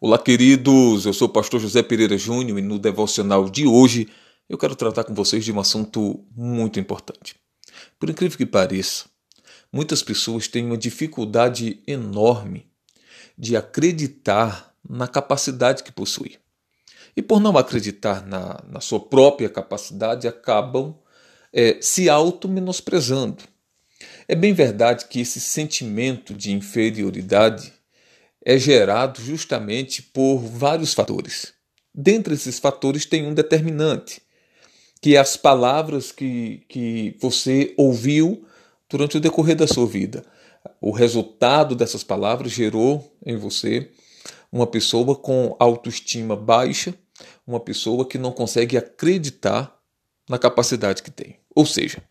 Olá, queridos. Eu sou o pastor José Pereira Júnior e no devocional de hoje eu quero tratar com vocês de um assunto muito importante. Por incrível que pareça, muitas pessoas têm uma dificuldade enorme de acreditar na capacidade que possui. E por não acreditar na, na sua própria capacidade, acabam é, se auto-menosprezando. É bem verdade que esse sentimento de inferioridade é gerado justamente por vários fatores. Dentre esses fatores tem um determinante, que é as palavras que, que você ouviu durante o decorrer da sua vida. O resultado dessas palavras gerou em você uma pessoa com autoestima baixa, uma pessoa que não consegue acreditar na capacidade que tem. Ou seja,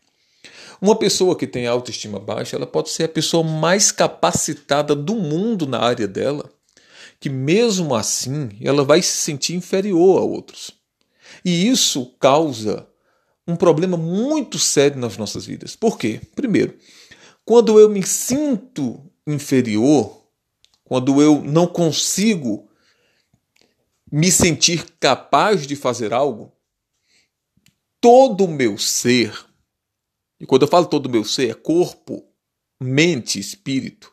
uma pessoa que tem autoestima baixa, ela pode ser a pessoa mais capacitada do mundo na área dela, que mesmo assim ela vai se sentir inferior a outros. E isso causa um problema muito sério nas nossas vidas. Por quê? Primeiro, quando eu me sinto inferior, quando eu não consigo me sentir capaz de fazer algo, todo o meu ser, e quando eu falo todo o meu ser, é corpo, mente, espírito,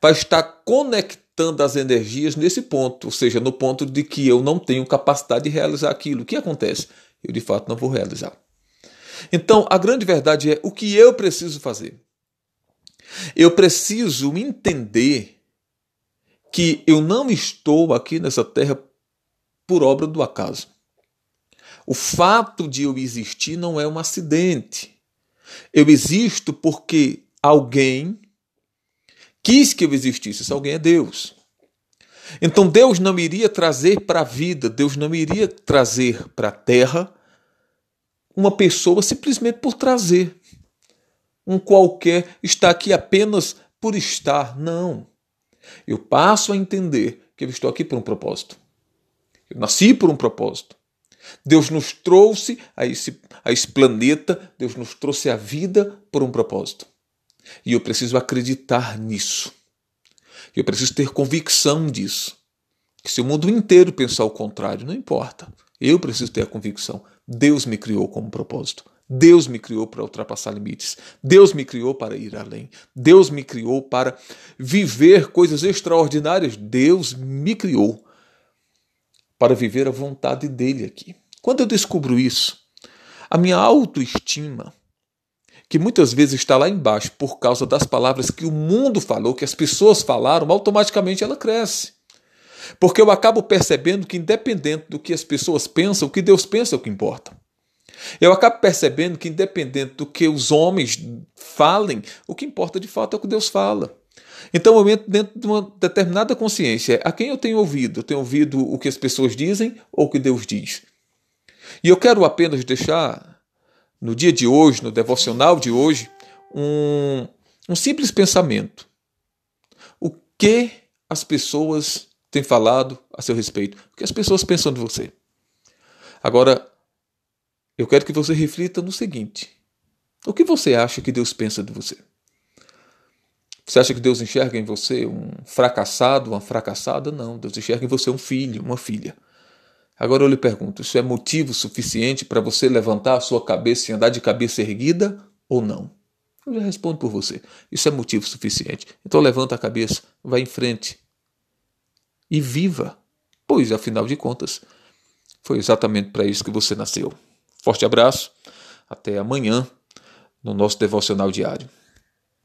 vai estar conectando as energias nesse ponto, ou seja, no ponto de que eu não tenho capacidade de realizar aquilo. O que acontece? Eu de fato não vou realizar. Então, a grande verdade é o que eu preciso fazer. Eu preciso entender que eu não estou aqui nessa terra por obra do acaso. O fato de eu existir não é um acidente. Eu existo porque alguém quis que eu existisse. Esse alguém é Deus. Então Deus não iria trazer para a vida, Deus não iria trazer para a terra uma pessoa simplesmente por trazer. Um qualquer está aqui apenas por estar. Não. Eu passo a entender que eu estou aqui por um propósito. Eu nasci por um propósito. Deus nos trouxe a esse, a esse planeta, Deus nos trouxe a vida por um propósito. E eu preciso acreditar nisso. Eu preciso ter convicção disso. Que se o mundo inteiro pensar o contrário, não importa. Eu preciso ter a convicção. Deus me criou com um propósito. Deus me criou para ultrapassar limites. Deus me criou para ir além. Deus me criou para viver coisas extraordinárias. Deus me criou para viver a vontade dele aqui. Quando eu descubro isso, a minha autoestima, que muitas vezes está lá embaixo por causa das palavras que o mundo falou, que as pessoas falaram, automaticamente ela cresce. Porque eu acabo percebendo que, independente do que as pessoas pensam, o que Deus pensa é o que importa. Eu acabo percebendo que, independente do que os homens falem, o que importa de fato é o que Deus fala. Então eu entro dentro de uma determinada consciência. A quem eu tenho ouvido? Eu tenho ouvido o que as pessoas dizem ou o que Deus diz? E eu quero apenas deixar no dia de hoje, no devocional de hoje, um, um simples pensamento. O que as pessoas têm falado a seu respeito? O que as pessoas pensam de você? Agora, eu quero que você reflita no seguinte: o que você acha que Deus pensa de você? Você acha que Deus enxerga em você um fracassado, uma fracassada? Não, Deus enxerga em você um filho, uma filha. Agora eu lhe pergunto: isso é motivo suficiente para você levantar a sua cabeça e andar de cabeça erguida ou não? Eu já respondo por você. Isso é motivo suficiente. Então levanta a cabeça, vá em frente e viva, pois afinal de contas foi exatamente para isso que você nasceu. Forte abraço, até amanhã no nosso devocional diário.